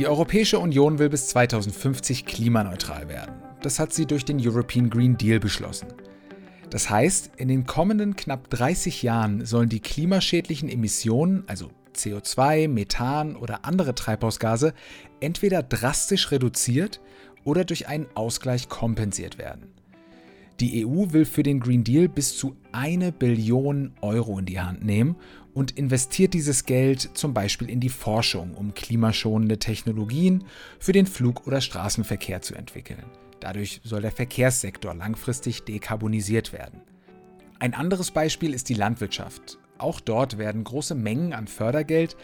Die Europäische Union will bis 2050 klimaneutral werden. Das hat sie durch den European Green Deal beschlossen. Das heißt, in den kommenden knapp 30 Jahren sollen die klimaschädlichen Emissionen, also CO2, Methan oder andere Treibhausgase, entweder drastisch reduziert oder durch einen Ausgleich kompensiert werden. Die EU will für den Green Deal bis zu eine Billion Euro in die Hand nehmen und investiert dieses Geld zum Beispiel in die Forschung, um klimaschonende Technologien für den Flug- oder Straßenverkehr zu entwickeln. Dadurch soll der Verkehrssektor langfristig dekarbonisiert werden. Ein anderes Beispiel ist die Landwirtschaft. Auch dort werden große Mengen an Fördergeld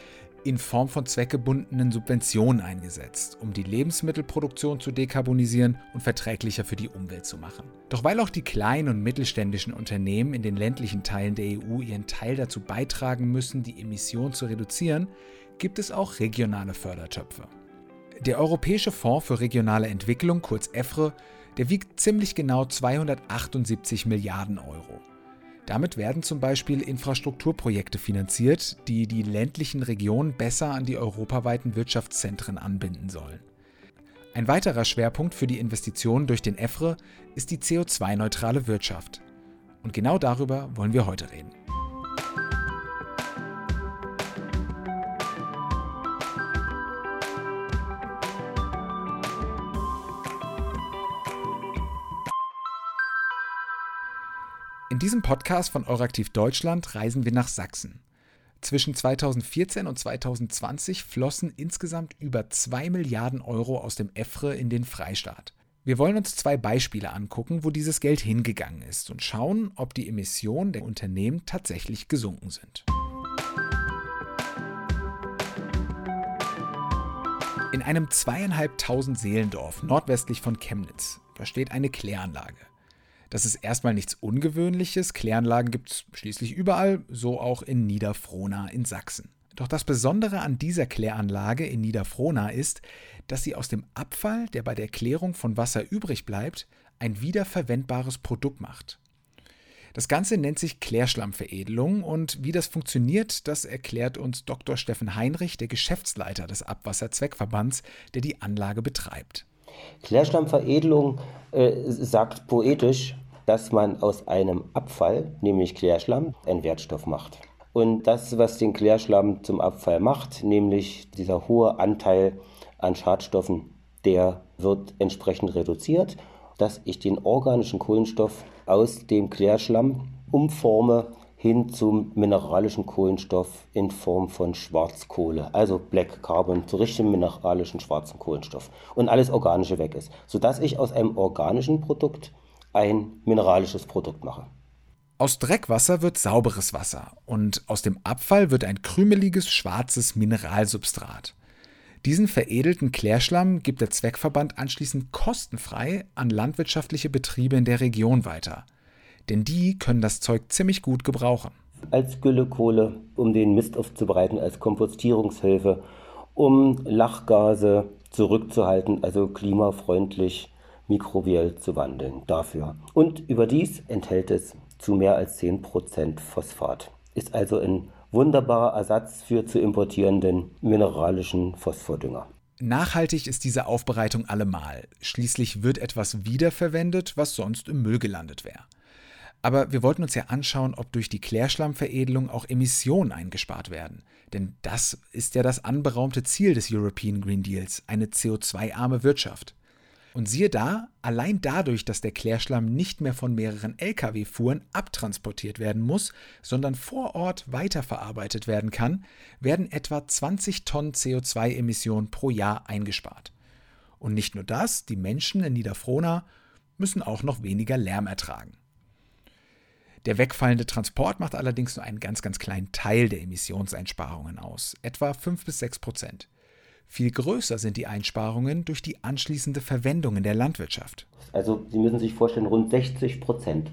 in Form von zweckgebundenen Subventionen eingesetzt, um die Lebensmittelproduktion zu dekarbonisieren und verträglicher für die Umwelt zu machen. Doch weil auch die kleinen und mittelständischen Unternehmen in den ländlichen Teilen der EU ihren Teil dazu beitragen müssen, die Emissionen zu reduzieren, gibt es auch regionale Fördertöpfe. Der Europäische Fonds für regionale Entwicklung, kurz EFRE, der wiegt ziemlich genau 278 Milliarden Euro. Damit werden zum Beispiel Infrastrukturprojekte finanziert, die die ländlichen Regionen besser an die europaweiten Wirtschaftszentren anbinden sollen. Ein weiterer Schwerpunkt für die Investitionen durch den EFRE ist die CO2-neutrale Wirtschaft. Und genau darüber wollen wir heute reden. In diesem Podcast von Euraktiv Deutschland reisen wir nach Sachsen. Zwischen 2014 und 2020 flossen insgesamt über 2 Milliarden Euro aus dem EFRE in den Freistaat. Wir wollen uns zwei Beispiele angucken, wo dieses Geld hingegangen ist und schauen, ob die Emissionen der Unternehmen tatsächlich gesunken sind. In einem zweieinhalbtausend Seelendorf nordwestlich von Chemnitz, da steht eine Kläranlage. Das ist erstmal nichts Ungewöhnliches. Kläranlagen gibt es schließlich überall, so auch in Niederfrohna in Sachsen. Doch das Besondere an dieser Kläranlage in Niederfrohna ist, dass sie aus dem Abfall, der bei der Klärung von Wasser übrig bleibt, ein wiederverwendbares Produkt macht. Das Ganze nennt sich Klärschlammveredelung und wie das funktioniert, das erklärt uns Dr. Steffen Heinrich, der Geschäftsleiter des Abwasserzweckverbands, der die Anlage betreibt. Klärschlammveredelung äh, sagt poetisch, dass man aus einem Abfall, nämlich Klärschlamm, einen Wertstoff macht. Und das, was den Klärschlamm zum Abfall macht, nämlich dieser hohe Anteil an Schadstoffen, der wird entsprechend reduziert, dass ich den organischen Kohlenstoff aus dem Klärschlamm umforme hin zum mineralischen Kohlenstoff in Form von Schwarzkohle, also Black Carbon, zu richtigem mineralischen schwarzen Kohlenstoff und alles Organische weg ist, sodass ich aus einem organischen Produkt ein mineralisches Produkt mache. Aus Dreckwasser wird sauberes Wasser und aus dem Abfall wird ein krümeliges schwarzes Mineralsubstrat. Diesen veredelten Klärschlamm gibt der Zweckverband anschließend kostenfrei an landwirtschaftliche Betriebe in der Region weiter denn die können das Zeug ziemlich gut gebrauchen. Als Güllekohle, um den Mist aufzubereiten, als Kompostierungshilfe, um Lachgase zurückzuhalten, also klimafreundlich mikrobiell zu wandeln dafür. Und überdies enthält es zu mehr als 10% Phosphat. Ist also ein wunderbarer Ersatz für zu importierenden mineralischen Phosphordünger. Nachhaltig ist diese Aufbereitung allemal. Schließlich wird etwas wiederverwendet, was sonst im Müll gelandet wäre. Aber wir wollten uns ja anschauen, ob durch die Klärschlammveredelung auch Emissionen eingespart werden. Denn das ist ja das anberaumte Ziel des European Green Deals, eine CO2-arme Wirtschaft. Und siehe da, allein dadurch, dass der Klärschlamm nicht mehr von mehreren Lkw-Fuhren abtransportiert werden muss, sondern vor Ort weiterverarbeitet werden kann, werden etwa 20 Tonnen CO2-Emissionen pro Jahr eingespart. Und nicht nur das, die Menschen in Niederfrohna müssen auch noch weniger Lärm ertragen. Der wegfallende Transport macht allerdings nur einen ganz, ganz kleinen Teil der Emissionseinsparungen aus, etwa 5 bis 6 Prozent. Viel größer sind die Einsparungen durch die anschließende Verwendung in der Landwirtschaft. Also Sie müssen sich vorstellen, rund 60 Prozent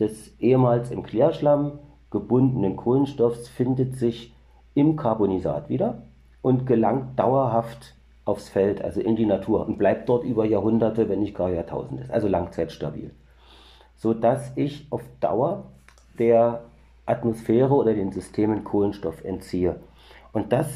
des ehemals im Klärschlamm gebundenen Kohlenstoffs findet sich im Carbonisat wieder und gelangt dauerhaft aufs Feld, also in die Natur und bleibt dort über Jahrhunderte, wenn nicht gar Jahrtausende, also langzeitstabil sodass ich auf Dauer der Atmosphäre oder den Systemen Kohlenstoff entziehe. Und das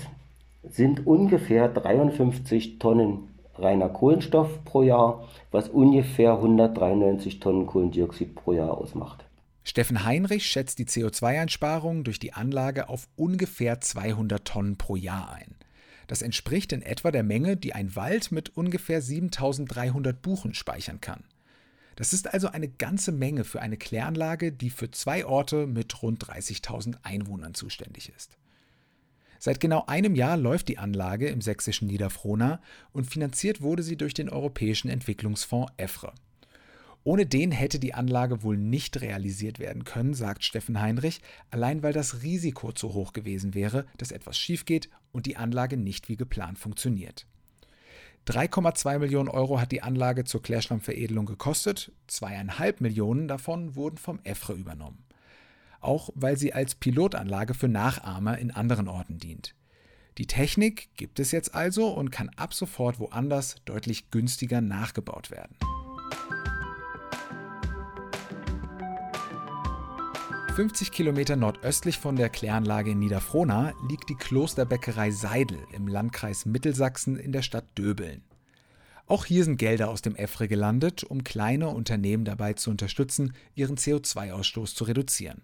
sind ungefähr 53 Tonnen reiner Kohlenstoff pro Jahr, was ungefähr 193 Tonnen Kohlendioxid pro Jahr ausmacht. Steffen Heinrich schätzt die CO2-Einsparung durch die Anlage auf ungefähr 200 Tonnen pro Jahr ein. Das entspricht in etwa der Menge, die ein Wald mit ungefähr 7300 Buchen speichern kann. Das ist also eine ganze Menge für eine Kläranlage, die für zwei Orte mit rund 30.000 Einwohnern zuständig ist. Seit genau einem Jahr läuft die Anlage im sächsischen Niederfrohna und finanziert wurde sie durch den Europäischen Entwicklungsfonds EFRE. Ohne den hätte die Anlage wohl nicht realisiert werden können, sagt Steffen Heinrich, allein weil das Risiko zu hoch gewesen wäre, dass etwas schief geht und die Anlage nicht wie geplant funktioniert. 3,2 Millionen Euro hat die Anlage zur Klärschlammveredelung gekostet, zweieinhalb Millionen davon wurden vom EFRE übernommen. Auch weil sie als Pilotanlage für Nachahmer in anderen Orten dient. Die Technik gibt es jetzt also und kann ab sofort woanders deutlich günstiger nachgebaut werden. 50 Kilometer nordöstlich von der Kläranlage in Niederfrohna liegt die Klosterbäckerei Seidel im Landkreis Mittelsachsen in der Stadt Döbeln. Auch hier sind Gelder aus dem EFRE gelandet, um kleine Unternehmen dabei zu unterstützen, ihren CO2-Ausstoß zu reduzieren.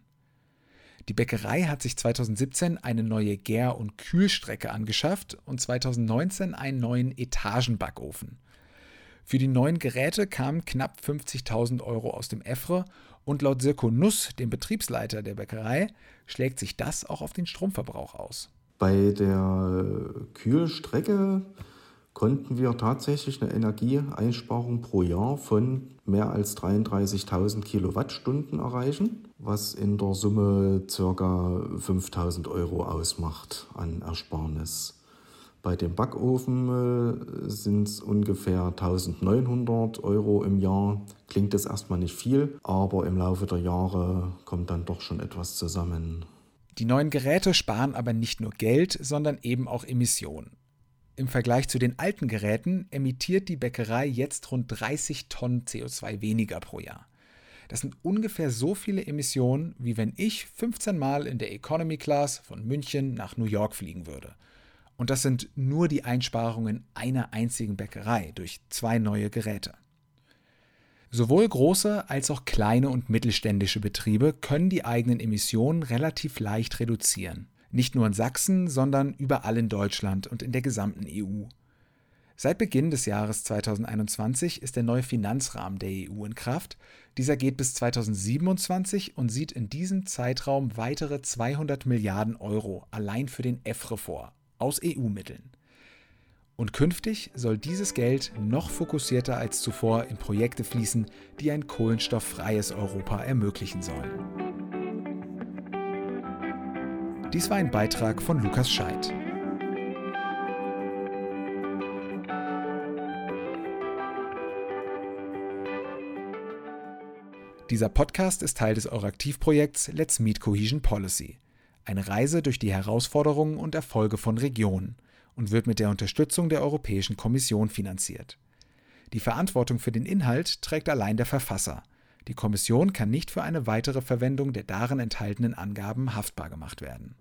Die Bäckerei hat sich 2017 eine neue Gär- und Kühlstrecke angeschafft und 2019 einen neuen Etagenbackofen. Für die neuen Geräte kamen knapp 50.000 Euro aus dem EFRE und laut Sirko Nuss, dem Betriebsleiter der Bäckerei, schlägt sich das auch auf den Stromverbrauch aus. Bei der Kühlstrecke konnten wir tatsächlich eine Energieeinsparung pro Jahr von mehr als 33.000 Kilowattstunden erreichen, was in der Summe ca. 5.000 Euro ausmacht an Ersparnis. Bei dem Backofen äh, sind es ungefähr 1900 Euro im Jahr. Klingt das erstmal nicht viel, aber im Laufe der Jahre kommt dann doch schon etwas zusammen. Die neuen Geräte sparen aber nicht nur Geld, sondern eben auch Emissionen. Im Vergleich zu den alten Geräten emittiert die Bäckerei jetzt rund 30 Tonnen CO2 weniger pro Jahr. Das sind ungefähr so viele Emissionen, wie wenn ich 15 Mal in der Economy Class von München nach New York fliegen würde. Und das sind nur die Einsparungen einer einzigen Bäckerei durch zwei neue Geräte. Sowohl große als auch kleine und mittelständische Betriebe können die eigenen Emissionen relativ leicht reduzieren. Nicht nur in Sachsen, sondern überall in Deutschland und in der gesamten EU. Seit Beginn des Jahres 2021 ist der neue Finanzrahmen der EU in Kraft. Dieser geht bis 2027 und sieht in diesem Zeitraum weitere 200 Milliarden Euro allein für den EFRE vor, aus EU-Mitteln. Und künftig soll dieses Geld noch fokussierter als zuvor in Projekte fließen, die ein kohlenstofffreies Europa ermöglichen sollen. Dies war ein Beitrag von Lukas Scheidt. Dieser Podcast ist Teil des Euraktiv-Projekts Let's Meet Cohesion Policy. Eine Reise durch die Herausforderungen und Erfolge von Regionen und wird mit der Unterstützung der Europäischen Kommission finanziert. Die Verantwortung für den Inhalt trägt allein der Verfasser. Die Kommission kann nicht für eine weitere Verwendung der darin enthaltenen Angaben haftbar gemacht werden